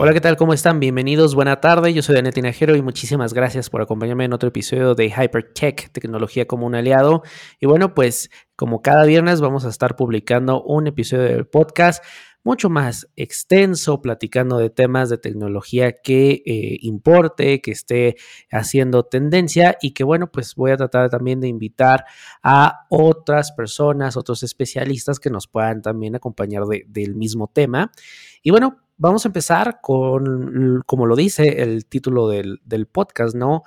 Hola, ¿qué tal? ¿Cómo están? Bienvenidos, buena tarde. Yo soy Daniel Tinajero y muchísimas gracias por acompañarme en otro episodio de Hypertech, tecnología como un aliado. Y bueno, pues como cada viernes vamos a estar publicando un episodio del podcast mucho más extenso, platicando de temas de tecnología que eh, importe, que esté haciendo tendencia y que bueno, pues voy a tratar también de invitar a otras personas, otros especialistas que nos puedan también acompañar del mismo tema. Y bueno, vamos a empezar con, como lo dice el título del, podcast, ¿no?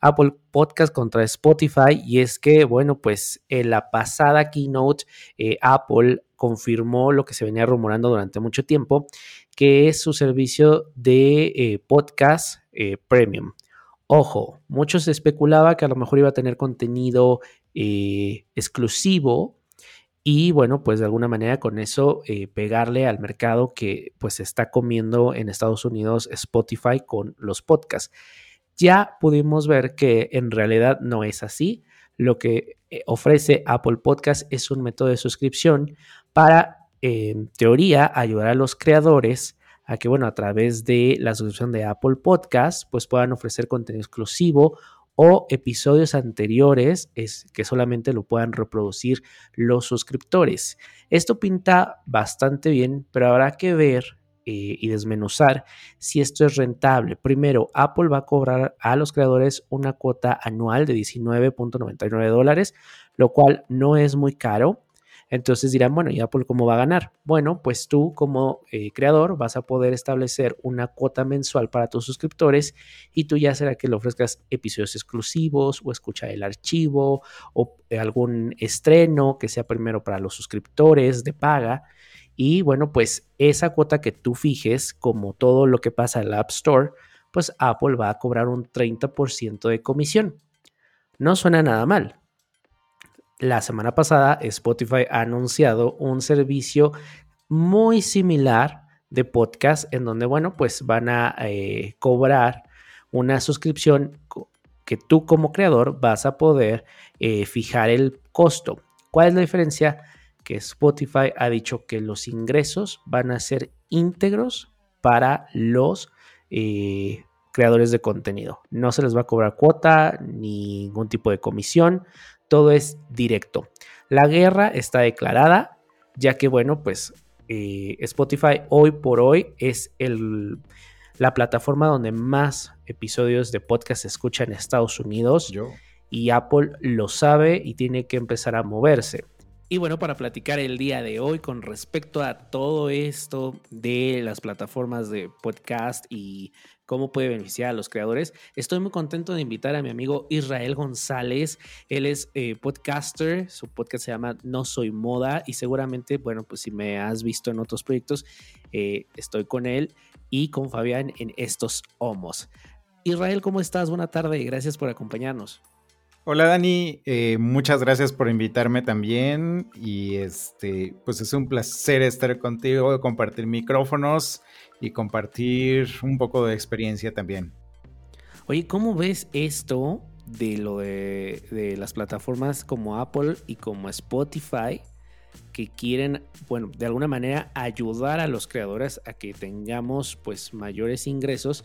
Apple Podcast contra Spotify. Y es que, bueno, pues en la pasada keynote, eh, Apple confirmó lo que se venía rumorando durante mucho tiempo, que es su servicio de eh, podcast eh, premium. Ojo, muchos especulaba que a lo mejor iba a tener contenido exclusivo y bueno, pues de alguna manera con eso eh, pegarle al mercado que pues está comiendo en Estados Unidos Spotify con los podcasts. Ya pudimos ver que en realidad no es así. Lo que eh, ofrece Apple Podcast es un método de suscripción para, en teoría, ayudar a los creadores a que, bueno, a través de la suscripción de Apple Podcast, pues puedan ofrecer contenido exclusivo o episodios anteriores es que solamente lo puedan reproducir los suscriptores. Esto pinta bastante bien, pero habrá que ver eh, y desmenuzar si esto es rentable. Primero, Apple va a cobrar a los creadores una cuota anual de 19.99 dólares, lo cual no es muy caro. Entonces dirán, bueno, ¿y Apple cómo va a ganar? Bueno, pues tú como eh, creador vas a poder establecer una cuota mensual para tus suscriptores y tú ya será que le ofrezcas episodios exclusivos o escuchar el archivo o algún estreno que sea primero para los suscriptores de paga. Y bueno, pues esa cuota que tú fijes, como todo lo que pasa en la App Store, pues Apple va a cobrar un 30% de comisión. No suena nada mal. La semana pasada Spotify ha anunciado un servicio muy similar de podcast en donde, bueno, pues van a eh, cobrar una suscripción que tú como creador vas a poder eh, fijar el costo. ¿Cuál es la diferencia? Que Spotify ha dicho que los ingresos van a ser íntegros para los eh, creadores de contenido. No se les va a cobrar cuota, ni ningún tipo de comisión todo es directo. La guerra está declarada, ya que, bueno, pues eh, Spotify hoy por hoy es el, la plataforma donde más episodios de podcast se escuchan en Estados Unidos. Y Apple lo sabe y tiene que empezar a moverse. Y bueno, para platicar el día de hoy con respecto a todo esto de las plataformas de podcast y cómo puede beneficiar a los creadores. Estoy muy contento de invitar a mi amigo Israel González. Él es eh, podcaster, su podcast se llama No Soy Moda y seguramente, bueno, pues si me has visto en otros proyectos, eh, estoy con él y con Fabián en estos homos. Israel, ¿cómo estás? Buena tarde y gracias por acompañarnos. Hola Dani, eh, muchas gracias por invitarme también y este, pues es un placer estar contigo, compartir micrófonos y compartir un poco de experiencia también. Oye, ¿cómo ves esto de lo de, las plataformas como Apple y como Spotify que quieren, bueno, de alguna manera ayudar a los creadores a que tengamos pues mayores ingresos?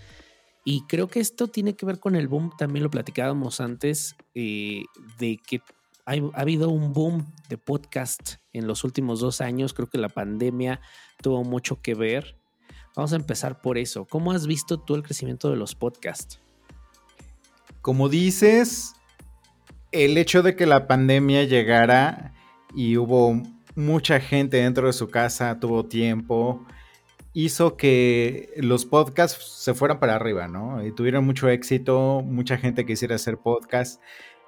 Y creo que esto tiene que ver con el boom, también lo platicábamos antes, eh, de que ha habido un boom de podcast en los últimos dos años. Creo que la pandemia tuvo mucho que ver Vamos a empezar por eso. ¿Cómo has visto tú el crecimiento de los podcasts? Como dices, el hecho de que la pandemia llegara y hubo mucha gente dentro de su casa, tuvo tiempo, hizo que los podcasts se fueran para arriba, ¿no? Y tuvieron mucho éxito, mucha gente quisiera hacer podcast.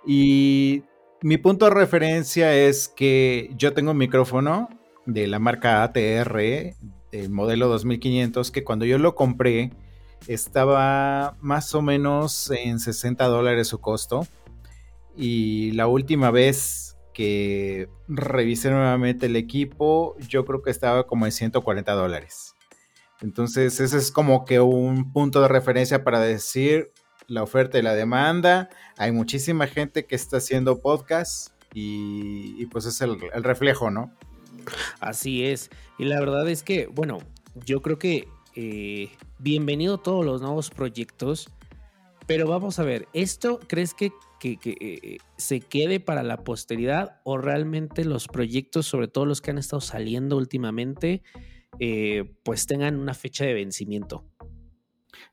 Y mi punto de referencia es que yo tengo un micrófono de la marca ATR el modelo 2500, que cuando yo lo compré estaba más o menos en 60 dólares su costo. Y la última vez que revisé nuevamente el equipo, yo creo que estaba como en 140 dólares. Entonces ese es como que un punto de referencia para decir la oferta y la demanda. Hay muchísima gente que está haciendo podcast y, pues es el, reflejo, ¿no? Así es. Y la verdad es que, bueno, yo creo que eh, bienvenido todos los nuevos proyectos, pero vamos a ver, ¿esto crees que, eh, se quede para la posteridad o realmente los proyectos, sobre todo los que han estado saliendo últimamente, eh, pues tengan una fecha de vencimiento?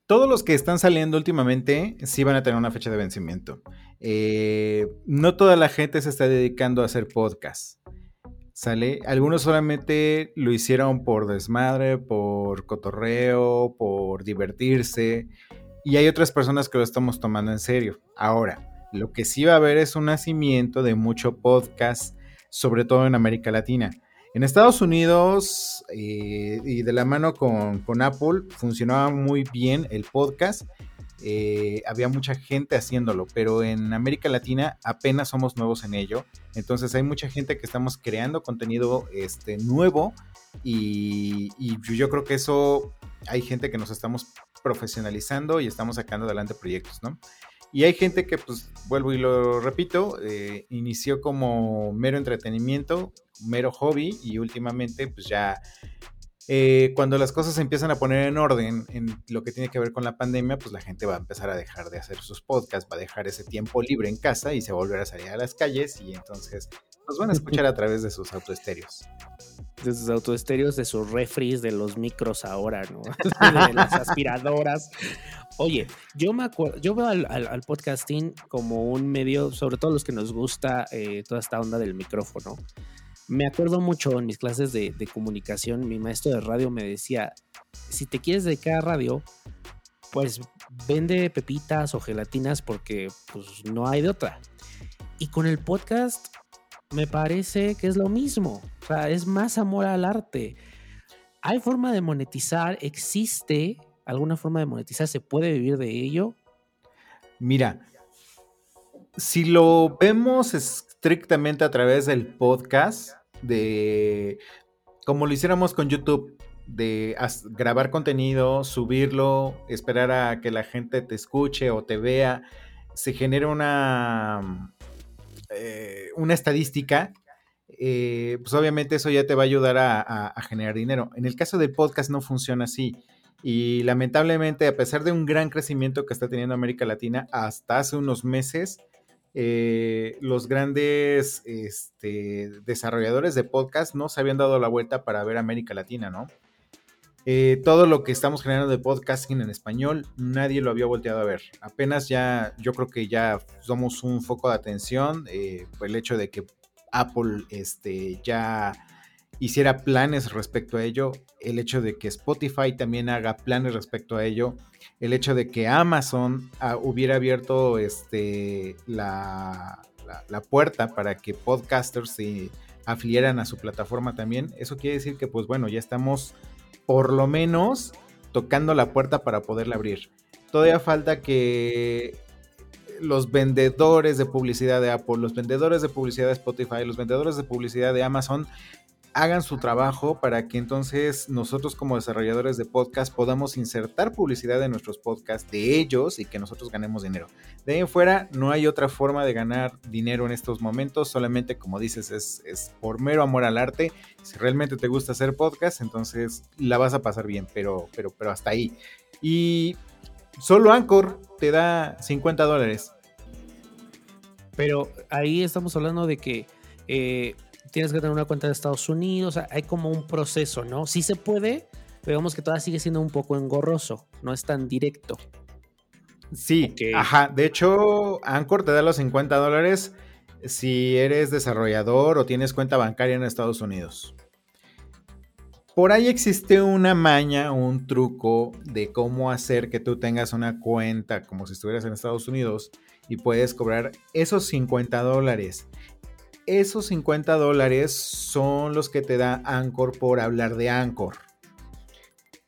Todos los que están saliendo últimamente sí van a tener una fecha de vencimiento. no toda la gente se está dedicando a hacer podcasts. ¿Sale? Algunos solamente lo hicieron por desmadre, por cotorreo, por divertirse. Y hay otras personas que lo estamos tomando en serio. Ahora, lo que sí va a haber es un nacimiento de mucho podcast, sobre todo en América Latina. En Estados Unidos eh, y de la mano con, con Apple funcionaba muy bien el podcast eh, había mucha gente haciéndolo, pero en América Latina apenas somos nuevos en ello. Entonces hay mucha gente que estamos creando contenido este, nuevo y, yo creo que eso hay gente que nos estamos profesionalizando y estamos sacando adelante proyectos, ¿no? Y hay gente que, pues, vuelvo y lo repito, eh, inició como mero entretenimiento, mero hobby y últimamente, pues ya eh, cuando las cosas se empiezan a poner en orden en lo que tiene que ver con la pandemia, pues la gente va a empezar a dejar de hacer sus podcasts, va a dejar ese tiempo libre en casa y se va a salir a las calles y entonces nos van a escuchar a través de sus autoestéreos. De sus autoestéreos, de sus refries, de los micros ahora, ¿no? las aspiradoras. Oye, yo me acuerdo, yo veo al, podcasting como un medio, sobre todo los que nos gusta eh, toda esta onda del micrófono me acuerdo mucho en mis clases de, comunicación, mi maestro de radio me decía, si te quieres dedicar a radio, pues vende pepitas o gelatinas porque pues no hay de otra. Y con el podcast me parece que es lo mismo, o sea, es más amor al arte. ¿Hay forma de monetizar? ¿Existe alguna forma de monetizar? ¿Se puede vivir de ello? Mira, si lo vemos estrictamente a través del podcast, de como lo hiciéramos con YouTube, de grabar contenido, subirlo, esperar a que la gente te escuche o te vea, se genera una, eh, una estadística, eh, pues obviamente eso ya te va a ayudar a, generar dinero. En el caso del podcast no funciona así. Y lamentablemente, a pesar de un gran crecimiento que está teniendo América Latina, hasta hace unos meses eh, los grandes este, desarrolladores de podcast no se habían dado la vuelta para ver América Latina, ¿no? Eh, todo lo que estamos generando de podcasting en español, nadie lo había volteado a ver. Apenas ya, yo creo que ya somos un foco de atención eh, por el hecho de que Apple este, ya hiciera planes respecto a ello, el hecho de que Spotify también haga planes respecto a ello, el hecho de que Amazon ah, hubiera abierto este, la, la, puerta para que podcasters se afiliaran a su plataforma también, eso quiere decir que pues bueno, ya estamos por lo menos tocando la puerta para poderla abrir. Todavía falta que los vendedores de publicidad de Apple, los vendedores de publicidad de Spotify, los vendedores de publicidad de Amazon hagan su trabajo para que entonces nosotros como desarrolladores de podcast podamos insertar publicidad en nuestros podcasts de ellos y que nosotros ganemos dinero. De ahí en fuera no hay otra forma de ganar dinero en estos momentos, solamente como dices es, por mero amor al arte. Si realmente te gusta hacer podcast, entonces la vas a pasar bien, pero, pero, pero hasta ahí. Y solo Anchor te da 50 dólares. Pero ahí estamos hablando de que... Eh, tienes que tener una cuenta de Estados Unidos, hay como un proceso, ¿no? Sí se puede, pero digamos que todavía sigue siendo un poco engorroso, no es tan directo. Sí, ajá, de hecho, Anchor te da los 50 dólares si eres desarrollador o tienes cuenta bancaria en Estados Unidos. Por ahí existe una maña, un truco de cómo hacer que tú tengas una cuenta como si estuvieras en Estados Unidos y puedes cobrar esos 50 dólares esos 50 dólares son los que te da Anchor por hablar de Anchor.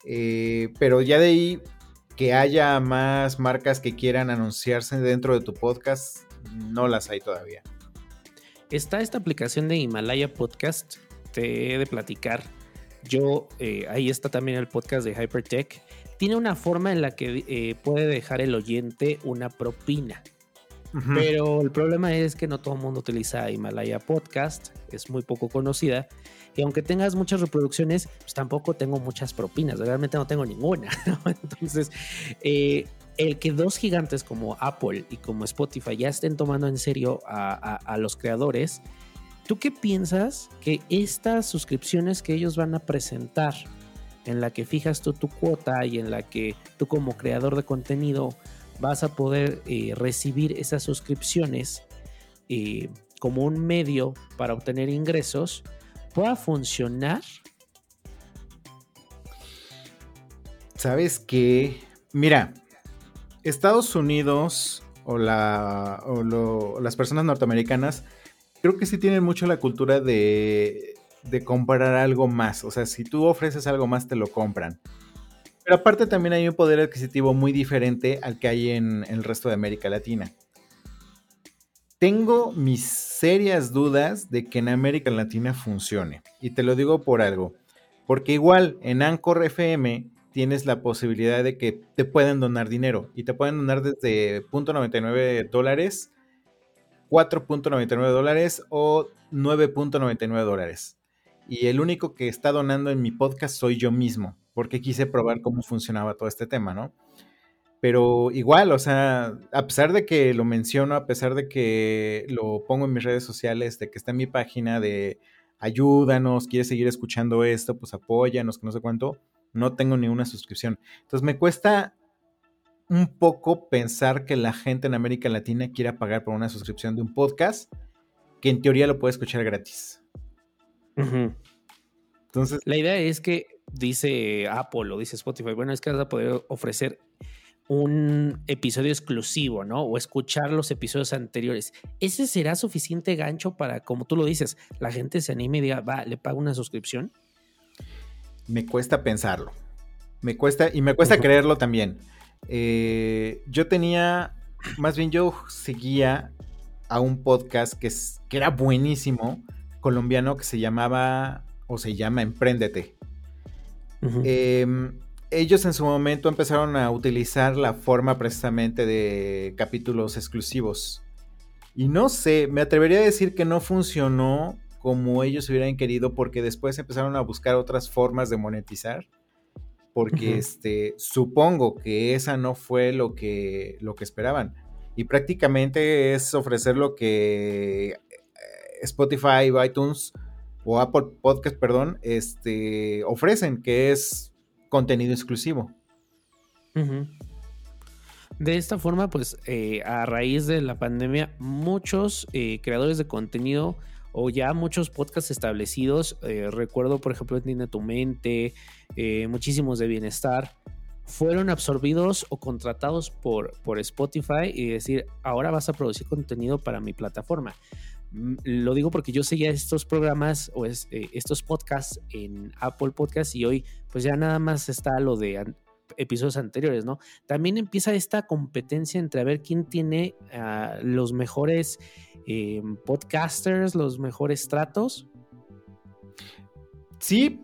Eh, pero ya de ahí que haya más marcas que quieran anunciarse dentro de tu podcast, no las hay todavía. Está esta aplicación de Himalaya Podcast, te he de platicar. Yo, eh, ahí está también el podcast de Hypertech. Tiene una forma en la que eh, puede dejar el oyente una propina. Pero el problema es que no todo el mundo utiliza Himalaya Podcast, es muy poco conocida. Y aunque tengas muchas reproducciones, pues tampoco tengo muchas propinas, realmente no tengo ninguna. Entonces, eh, el que dos gigantes como Apple y como Spotify ya estén tomando en serio a, los creadores, ¿tú qué piensas que estas suscripciones que ellos van a presentar, en la que fijas tú tu cuota y en la que tú como creador de contenido vas a poder eh, recibir esas suscripciones eh, como un medio para obtener ingresos, pueda funcionar? ¿Sabes qué? Mira, Estados Unidos o, la, las personas norteamericanas creo que sí tienen mucho la cultura de, de comprar algo más. O sea, si tú ofreces algo más, te lo compran. Pero aparte también hay un poder adquisitivo muy diferente al que hay en, el resto de América Latina. Tengo mis serias dudas de que en América Latina funcione. Y te lo digo por algo. Porque igual en Anchor FM tienes la posibilidad de que te puedan donar dinero. Y te pueden donar desde .99 dólares, 4.99 dólares o 9.99 dólares. Y el único que está donando en mi podcast soy yo mismo porque quise probar cómo funcionaba todo este tema, ¿no? Pero igual, o sea, a pesar de que lo menciono, a pesar de que lo pongo en mis redes sociales, de que está en mi página de ayúdanos, quieres seguir escuchando esto, pues apóyanos, que no sé cuánto, no tengo ni una suscripción. Entonces me cuesta un poco pensar que la gente en América Latina quiera pagar por una suscripción de un podcast que en teoría lo puede escuchar gratis. Entonces, la idea es que dice Apple o dice Spotify, bueno, es que vas a poder ofrecer un episodio exclusivo, ¿no? O escuchar los episodios anteriores. ¿Ese será suficiente gancho para, como tú lo dices, la gente se anime y diga, va, le pago una suscripción? Me cuesta pensarlo. Me cuesta, y me cuesta creerlo también. Eh, yo tenía, más bien yo seguía a un podcast que, que era buenísimo, colombiano, que se llamaba, o se llama Emprendete. Em, ellos en su momento empezaron a utilizar la forma precisamente de capítulos exclusivos. Y no sé, me atrevería a decir que no funcionó como ellos hubieran querido porque después empezaron a buscar otras formas de monetizar. Porque este, supongo que esa no fue lo que, lo que esperaban. Y prácticamente es ofrecer lo que eh, Spotify, iTunes o Apple Podcast, perdón, este, ofrecen, que es contenido exclusivo. De esta forma, pues eh, a raíz de la pandemia, muchos eh, creadores de contenido o ya muchos podcasts establecidos, eh, recuerdo por ejemplo Entiende tu mente, muchísimos de bienestar, fueron absorbidos o contratados por, por Spotify y decir, ahora vas a producir contenido para mi plataforma. Mm, lo digo porque yo seguía estos programas o eh, estos podcasts en Apple Podcasts y hoy pues ya nada más está lo de episodios anteriores, ¿no? También empieza esta competencia entre a ver quién tiene ah, los mejores eh, podcasters, los mejores tratos. Sí,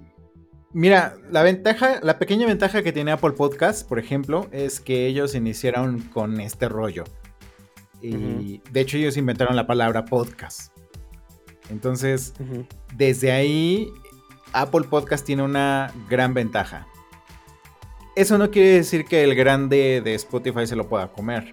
mira, la ventaja, la pequeña ventaja que tiene Apple Podcasts, por ejemplo, es que ellos iniciaron con este rollo. Y de hecho ellos inventaron la palabra podcast. Entonces, desde ahí, Apple Podcast tiene una gran ventaja. Eso no quiere decir que el grande de Spotify se lo pueda comer.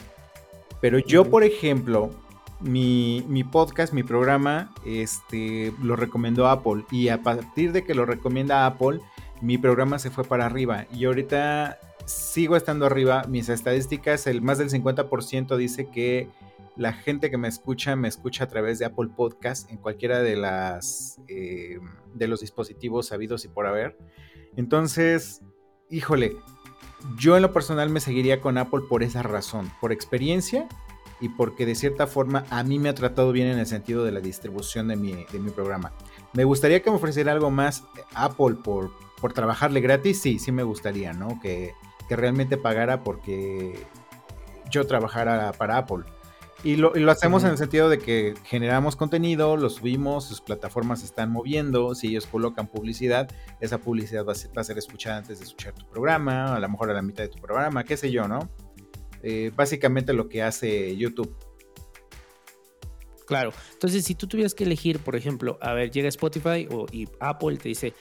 Pero yo, por ejemplo, mi, podcast, mi programa, este, lo recomendó Apple. Y a partir de que lo recomienda Apple, mi programa se fue para arriba. Y ahorita sigo estando arriba. Mis estadísticas, el más del 50% dice que la gente que me escucha me escucha a través de Apple Podcast en cualquiera de las eh, de los dispositivos sabidos y por haber. Entonces, híjole, yo en lo personal me seguiría con Apple por esa razón, por experiencia y porque de cierta forma a mí me ha tratado bien en el sentido de la distribución de mi, de mi programa. Me gustaría que me ofreciera algo más Apple por, por trabajarle gratis, sí, sí me gustaría, ¿no? Que, que realmente pagara porque yo trabajara para Apple. Y lo, hacemos en el sentido de que generamos contenido, lo subimos, sus plataformas se están moviendo, si ellos colocan publicidad, esa publicidad va a, ser, escuchada antes de escuchar tu programa, a lo mejor a la mitad de tu programa, qué sé yo, ¿no? Eh, básicamente lo que hace YouTube. Claro. Entonces, si tú tuvieras que elegir, por ejemplo, a ver, llega Spotify o, y Apple te dice,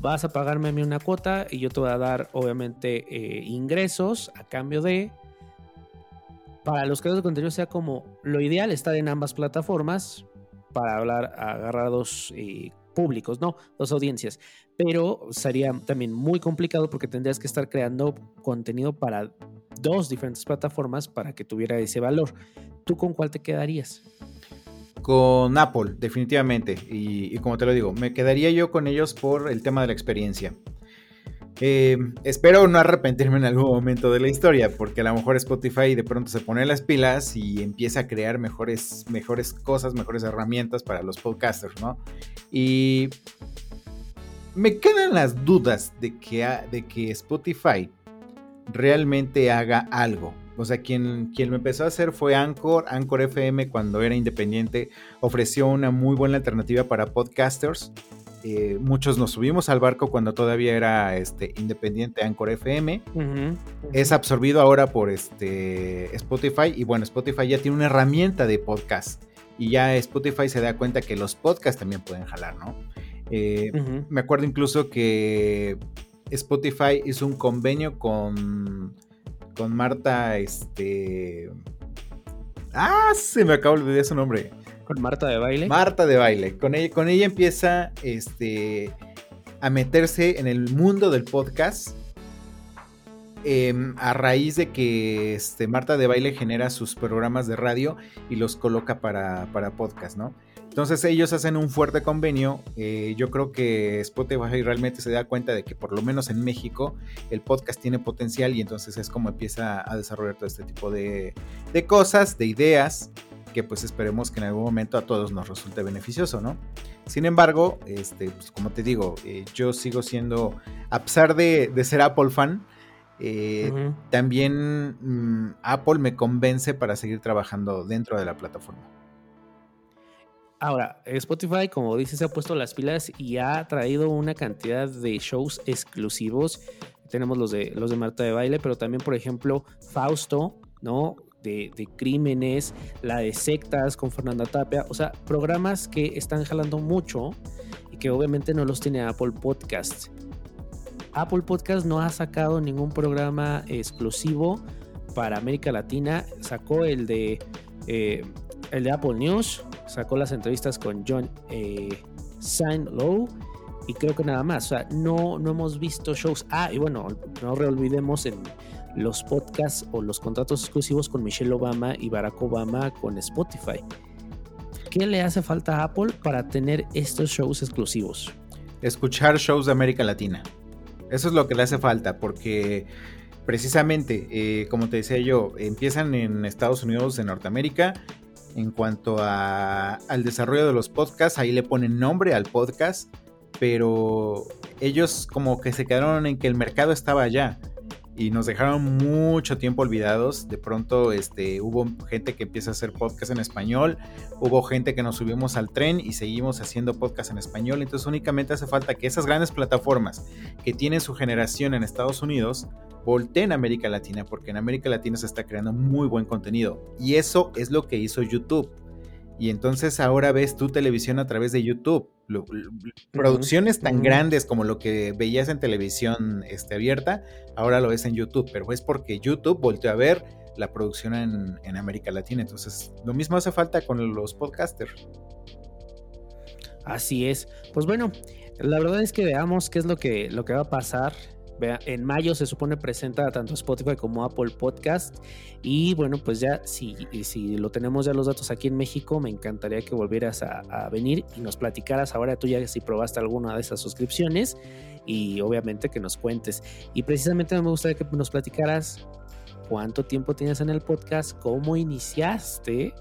vas a pagarme a mí una cuota y yo te voy a dar, obviamente, eh, ingresos a cambio de. Para los creadores de contenido sea como lo ideal estar en ambas plataformas para hablar, agarrar dos eh, públicos, ¿no? Dos audiencias. Pero sería también muy complicado porque tendrías que estar creando contenido para dos diferentes plataformas para que tuviera ese valor. ¿Tú con cuál te quedarías? Con Apple, definitivamente. Y, como te lo digo, me quedaría yo con ellos por el tema de la experiencia. Eh, espero no arrepentirme en algún momento de la historia, porque a lo mejor Spotify de pronto se pone las pilas y empieza a crear mejores, mejores cosas, mejores herramientas para los podcasters, ¿no? Y me quedan las dudas de que, de que Spotify realmente haga algo. O sea, quien, quien lo empezó a hacer fue Anchor. Anchor FM, cuando era independiente, ofreció una muy buena alternativa para podcasters. Eh, muchos nos subimos al barco cuando todavía era este, independiente Anchor FM. Es absorbido ahora por este, Spotify. Y bueno, Spotify ya tiene una herramienta de podcast. Y ya Spotify se da cuenta que los podcasts también pueden jalar, ¿no? Eh, me acuerdo incluso que Spotify hizo un convenio con con Marta, este... Ah, se me acaba de olvidar su nombre. ¿Con Marta de baile? Marta de baile. Con ella, con ella empieza este, a meterse en el mundo del podcast. Em, a raíz de que este, Marta de baile genera sus programas de radio y los coloca para, para podcast, ¿no? Entonces ellos hacen un fuerte convenio. Eh, yo creo que Spotify realmente se da cuenta de que por lo menos en México el podcast tiene potencial y entonces es como empieza a desarrollar todo este tipo de, cosas, de ideas, que pues esperemos que en algún momento a todos nos resulte beneficioso, ¿no? Sin embargo, este, pues como te digo, eh, yo sigo siendo, a pesar de, ser Apple fan, eh, también mm, Apple me convence para seguir trabajando dentro de la plataforma. Ahora, Spotify, como dices, se ha puesto las pilas y ha traído una cantidad de shows exclusivos. Tenemos los de los de Marta de Baile, pero también, por ejemplo, Fausto, ¿no? De, crímenes, la de sectas con Fernanda Tapia, o sea, programas que están jalando mucho y que obviamente no los tiene Apple Podcast. Apple Podcast no ha sacado ningún programa exclusivo para América Latina, sacó el de eh, el de Apple News, sacó las entrevistas con John eh, Low y creo que nada más. O sea, no, no hemos visto shows. Ah, y bueno, no olvidemos en los podcasts o los contratos exclusivos con Michelle Obama y Barack Obama con Spotify. ¿Qué le hace falta a Apple para tener estos shows exclusivos? Escuchar shows de América Latina. Eso es lo que le hace falta, porque precisamente, eh, como te decía yo, empiezan en Estados Unidos, en Norteamérica, en cuanto a, al desarrollo de los podcasts, ahí le ponen nombre al podcast, pero ellos como que se quedaron en que el mercado estaba allá y nos dejaron mucho tiempo olvidados. De pronto este, hubo gente que empieza a hacer podcast en español, hubo gente que nos subimos al tren y seguimos haciendo podcast en español. Entonces únicamente hace falta que esas grandes plataformas que tienen su generación en Estados Unidos volteen a América Latina, porque en América Latina se está creando muy buen contenido. Y eso es lo que hizo YouTube. Y entonces ahora ves tu televisión a través de YouTube. producciones tan grandes como lo que veías en televisión este, abierta, ahora lo ves en YouTube. Pero es porque YouTube volteó a ver la producción en, América Latina. Entonces, lo mismo hace falta con los podcasters. Así es. Pues bueno, la verdad es que veamos qué es lo que, lo que va a pasar en mayo se supone presenta tanto Spotify como Apple Podcast. Y bueno, pues ya si, si lo tenemos ya los datos aquí en México, me encantaría que volvieras a, venir y nos platicaras ahora tú ya si probaste alguna de esas suscripciones y obviamente que nos cuentes. Y precisamente me gustaría que nos platicaras cuánto tiempo tienes en el podcast, cómo iniciaste.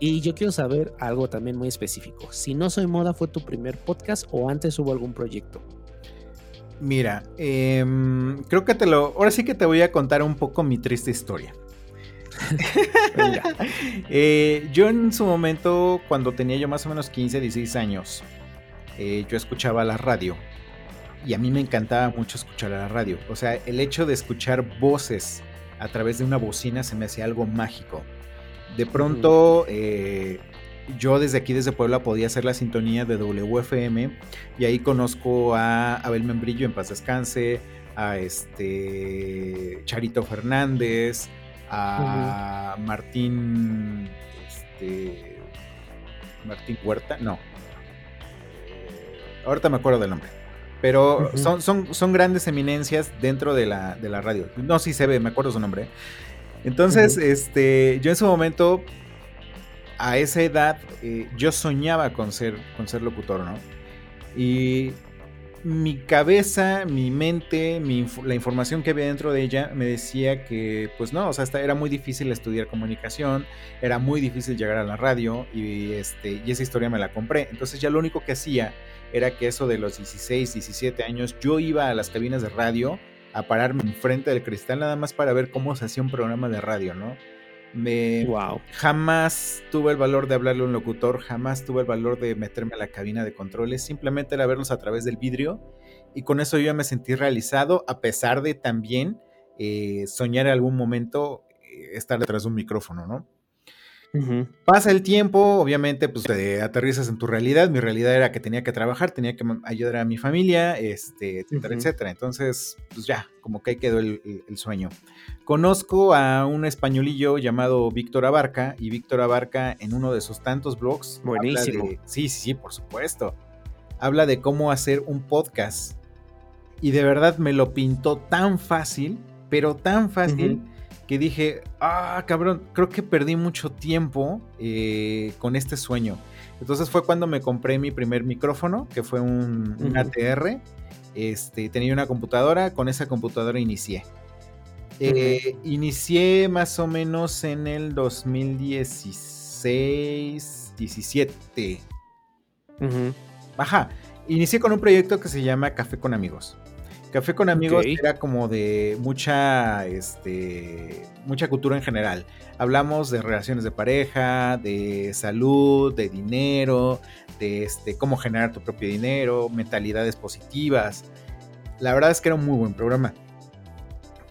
Y yo quiero saber algo también muy específico. Si No Soy Moda fue tu primer podcast o antes hubo algún proyecto. Mira, em, creo que te lo. Ahora sí que te voy a contar un poco mi triste historia. Eh, yo en su momento, cuando tenía yo más o menos 15, 16 años, eh, yo escuchaba la radio. Y a mí me encantaba mucho escuchar la radio. O sea, el hecho de escuchar voces a través de una bocina se me hacía algo mágico. De pronto, eh, yo desde aquí, desde Puebla, podía hacer la sintonía de WFM y ahí conozco a Abel Membrillo en paz descanse, a este Charito Fernández, a Martín, este, Martín Huerta, no, ahorita me acuerdo del nombre. Pero son, son, son grandes eminencias dentro de la, de la radio. No, sí se ve, me acuerdo su nombre. Entonces, este, yo en su momento, a esa edad, eh, yo soñaba con ser, con ser locutor, ¿no? Y mi cabeza, mi mente, la información que había dentro de ella me decía que, pues no, o sea, era muy difícil estudiar comunicación, era muy difícil llegar a la radio y, este, y esa historia me la compré. Entonces ya lo único que hacía era que eso de los 16, 17 años, yo iba a las cabinas de radio a pararme enfrente del cristal nada más para ver cómo se hacía un programa de radio, ¿no? Me wow. jamás tuve el valor de hablarle a un locutor, jamás tuve el valor de meterme a la cabina de controles, simplemente era verlos a través del vidrio y con eso yo ya me sentí realizado, a pesar de también eh, soñar en algún momento eh, estar detrás de un micrófono, ¿no? Pasa el tiempo, obviamente, pues te aterrizas en tu realidad. Mi realidad era que tenía que trabajar, tenía que ayudar a mi familia, este, etcétera, etcétera. Entonces, pues ya, como que ahí quedó el, sueño. Conozco a un españolillo llamado Víctor Abarca, y Víctor Abarca en uno de sus tantos blogs. Buenísimo. sí, sí, sí, por supuesto. Habla de cómo hacer un podcast. Y de verdad me lo pintó tan fácil, pero tan fácil que dije, ah, cabrón, creo que perdí mucho tiempo eh, con este sueño. Entonces fue cuando me compré mi primer micrófono, que fue un, ATR. Este, tenía una computadora, con esa computadora inicié. Eh, inicié más o menos en el 2016, 17. Ajá. Inicié con un proyecto que se llama Café con Amigos. Café con amigos era como de mucha, este, mucha cultura en general. Hablamos de relaciones de pareja, de salud, de dinero, de este, cómo generar tu propio dinero, mentalidades positivas. La verdad es que era un muy buen programa.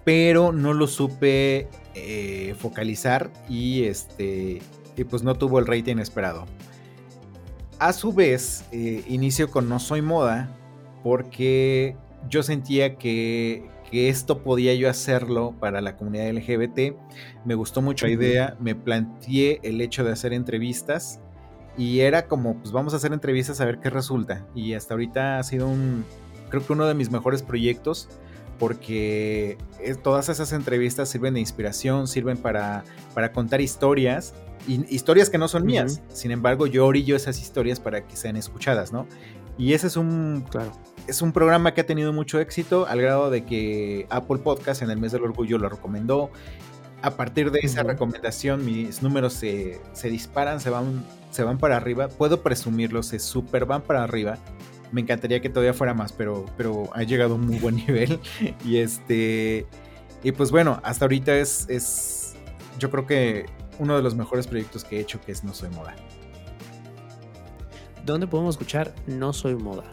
Pero no lo supe eh, focalizar y este, y pues no tuvo el rating esperado. A su vez, eh, inicio con No Soy Moda porque yo sentía que, esto podía yo hacerlo para la comunidad LGBT. Me gustó mucho la idea, me planteé el hecho de hacer entrevistas y era como, pues vamos a hacer entrevistas a ver qué resulta. Y hasta ahorita ha sido un, creo que uno de mis mejores proyectos porque todas esas entrevistas sirven de inspiración, sirven para, para contar historias, y, historias que no son mías. Sin embargo, yo orillo esas historias para que sean escuchadas, ¿no? Y ese es un, claro es un programa que ha tenido mucho éxito al grado de que Apple Podcast en el mes del orgullo lo recomendó. A partir de esa recomendación mis números se, disparan, se van, se van para arriba. Puedo presumirlo, se super van para arriba. Me encantaría que todavía fuera más, pero, pero ha llegado a un muy buen nivel. y este. Y pues bueno, hasta ahorita es, es. Yo creo que uno de los mejores proyectos que he hecho, que es No Soy Moda. ¿Dónde podemos escuchar No Soy Moda?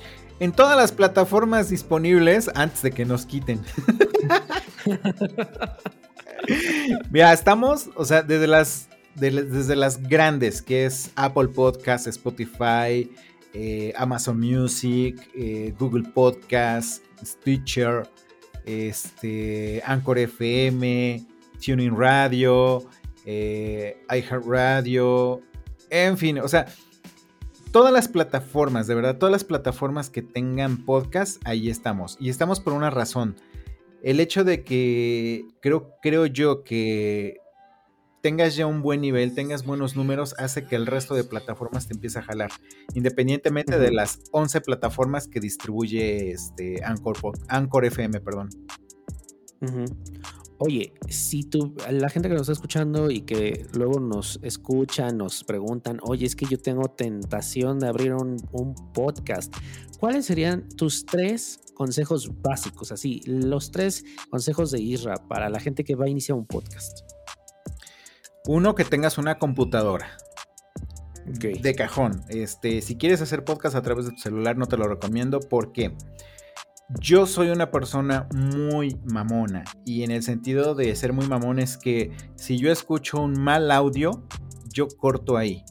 en todas las plataformas disponibles antes de que nos quiten. Mira, estamos, o sea, desde las, desde las grandes, que es Apple Podcast, Spotify, eh, Amazon Music, eh, Google Podcast, Stitcher, este, Anchor FM, Tuning Radio, eh, iHeartRadio, en fin, o sea, todas las plataformas, de verdad, todas las plataformas que tengan podcast, ahí estamos. Y estamos por una razón. El hecho de que creo, creo yo que tengas ya un buen nivel, tengas buenos números, hace que el resto de plataformas te empiece a jalar. Independientemente de las 11 plataformas que distribuye este Anchor, Anchor FM, perdón. Oye, si tú, la gente que nos está escuchando y que luego nos escucha, nos preguntan, oye, es que yo tengo tentación de abrir un, podcast, ¿cuáles serían tus tres consejos básicos? Así, los tres consejos de Isra para la gente que va a iniciar un podcast. Uno, que tengas una computadora. De cajón. Este, si quieres hacer podcast a través de tu celular, no te lo recomiendo. ¿Por qué? Yo soy una persona muy mamona y en el sentido de ser muy mamón es que si yo escucho un mal audio, yo corto ahí.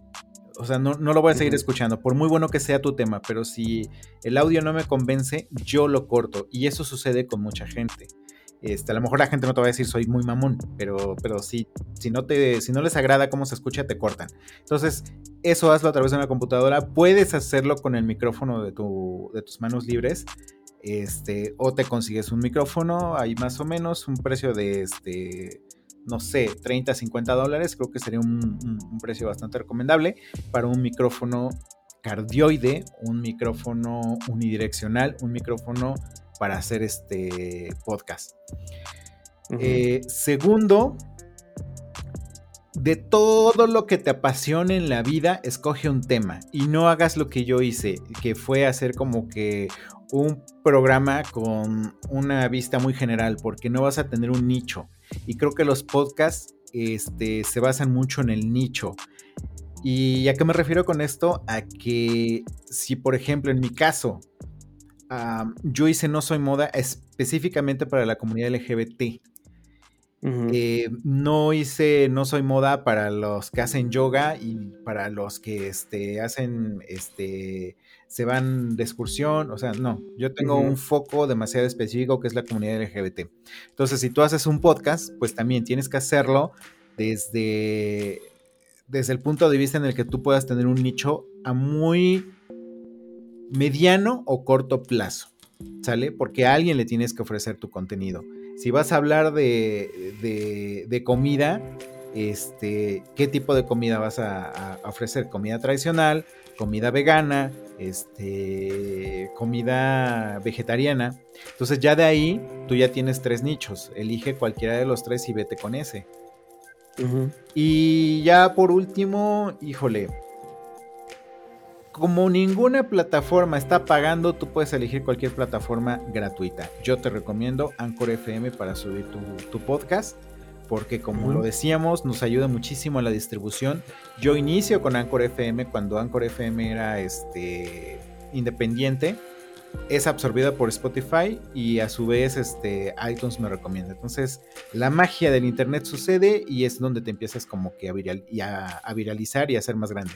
o sea, no, lo voy a seguir escuchando, por muy bueno que sea tu tema, pero si el audio no me convence, yo lo corto. Y eso sucede con mucha gente. Este, a lo mejor la gente no te va a decir soy muy mamón, pero, pero si, si, no te, si no les agrada cómo se escucha, te cortan. Entonces, eso hazlo a través de una computadora. Puedes hacerlo con el micrófono de, tu, de tus manos libres. Este, o te consigues un micrófono, hay más o menos un precio de este, no sé, 30, 50 dólares. Creo que sería un, un precio bastante recomendable para un micrófono cardioide, un micrófono unidireccional, un micrófono para hacer este podcast. Eh, segundo, de todo lo que te apasione en la vida, escoge un tema y no hagas lo que yo hice, que fue hacer como que un programa con una vista muy general, porque no vas a tener un nicho. Y creo que los podcasts este, se basan mucho en el nicho. ¿Y a qué me refiero con esto? A que si, por ejemplo, en mi caso, yo hice No Soy Moda específicamente para la comunidad LGBT. Eh, no hice No Soy Moda para los que hacen yoga y para los que este, hacen, este, se van de excursión. O sea, no, yo tengo un foco demasiado específico que es la comunidad LGBT. Entonces, si tú haces un podcast, pues también tienes que hacerlo desde, desde el punto de vista en el que tú puedas tener un nicho a muy mediano o corto plazo, ¿sale? Porque a alguien le tienes que ofrecer tu contenido. Si vas a hablar de, de, comida, este, ¿qué tipo de comida vas a, ofrecer? ¿Comida tradicional? ¿Comida vegana? Este, ¿Comida vegetariana? Entonces ya de ahí tú ya tienes tres nichos. Elige cualquiera de los tres y vete con ese. Y ya por último, híjole, como ninguna plataforma está pagando, tú puedes elegir cualquier plataforma gratuita. Yo te recomiendo Anchor FM para subir tu, podcast, porque como lo decíamos, nos ayuda muchísimo a la distribución. Yo inicio con Anchor FM cuando Anchor FM era este, independiente. Es absorbida por Spotify y a su vez este, iTunes me recomienda. Entonces, la magia del Internet sucede y es donde te empiezas como que a, a viralizar y a ser más grande.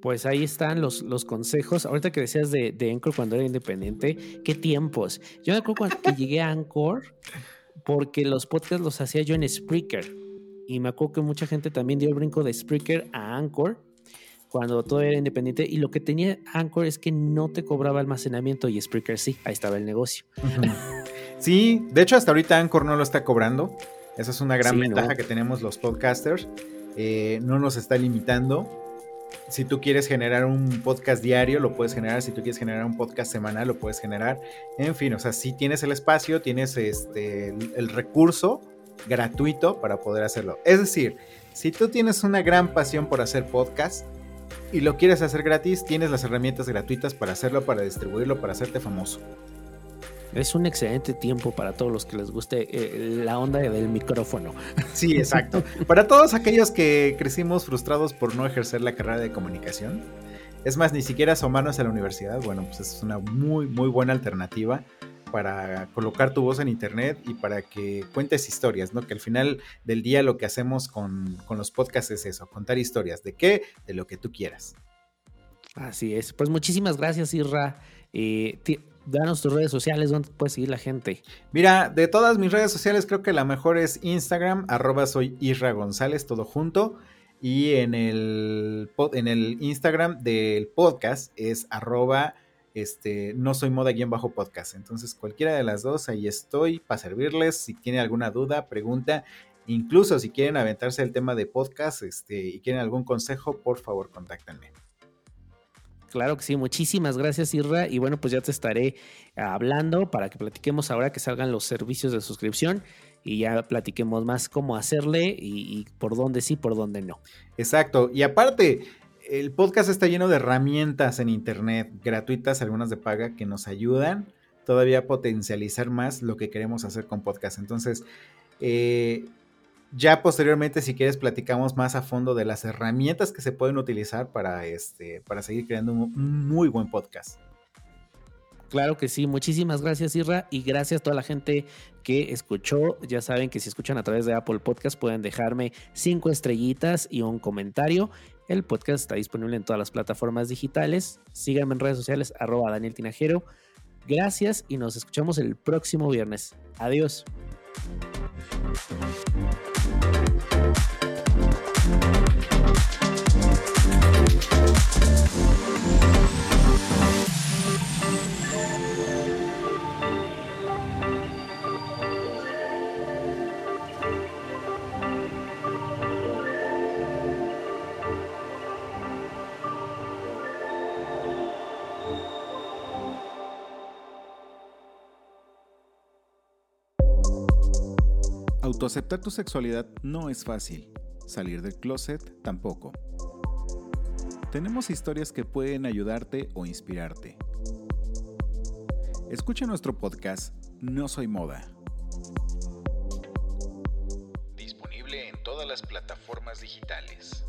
Pues ahí están los, los consejos. Ahorita que decías de, de Anchor cuando era independiente, qué tiempos. Yo me acuerdo cuando que llegué a Anchor, porque los podcasts los hacía yo en Spreaker. Y me acuerdo que mucha gente también dio el brinco de Spreaker a Anchor cuando todo era independiente. Y lo que tenía Anchor es que no te cobraba almacenamiento y Spreaker sí, ahí estaba el negocio. Sí, de hecho hasta ahorita Anchor no lo está cobrando. Esa es una gran ventaja que tenemos los podcasters. Eh, no nos está limitando si tú quieres generar un podcast diario, lo puedes generar. Si tú quieres generar un podcast semanal, lo puedes generar. En fin, o sea, si tienes el espacio, tienes este, el, recurso gratuito para poder hacerlo. Es decir, si tú tienes una gran pasión por hacer podcast y lo quieres hacer gratis, tienes las herramientas gratuitas para hacerlo, para distribuirlo, para hacerte famoso. Es un excelente tiempo para todos los que les guste eh, la onda del micrófono. Sí, exacto. Para todos aquellos que crecimos frustrados por no ejercer la carrera de comunicación. Es más, ni siquiera asomarnos a la universidad. Bueno, pues es una muy, muy buena alternativa para colocar tu voz en internet y para que cuentes historias, ¿no? Que al final del día lo que hacemos con, los podcasts es eso, contar historias. ¿De qué? De lo que tú quieras. Así es. Pues muchísimas gracias, Irra. Eh, danos tus redes sociales, ¿dónde puede seguir la gente? Mira, de todas mis redes sociales creo que la mejor es Instagram, arroba soy Isra González, todo junto. Y en el, en el Instagram del podcast es arroba este, no soy moda guion bajo podcast. Entonces cualquiera de las dos, ahí estoy para servirles. Si tienen alguna duda, pregunta. Incluso si quieren aventarse el tema de podcast este, y quieren algún consejo, por favor, contáctenme. Claro que sí, muchísimas gracias Irra y bueno pues ya te estaré hablando para que platiquemos ahora que salgan los servicios de suscripción y ya platiquemos más cómo hacerle y, por dónde sí, por dónde no. Exacto, y aparte el podcast está lleno de herramientas en internet gratuitas, algunas de paga que nos ayudan todavía a potencializar más lo que queremos hacer con podcast. Entonces, eh, ya posteriormente, si quieres, platicamos más a fondo de las herramientas que se pueden utilizar para, este, para seguir creando un muy buen podcast. Claro que sí, muchísimas gracias Irra y gracias a toda la gente que escuchó. Ya saben que si escuchan a través de Apple Podcast pueden dejarme cinco estrellitas y un comentario. El podcast está disponible en todas las plataformas digitales. Síganme en redes sociales arroba Daniel Tinajero. Gracias y nos escuchamos el próximo viernes. Adiós. Música Autoaceptar tu sexualidad no es fácil, salir del closet tampoco. Tenemos historias que pueden ayudarte o inspirarte. Escucha nuestro podcast No Soy Moda. Disponible en todas las plataformas digitales.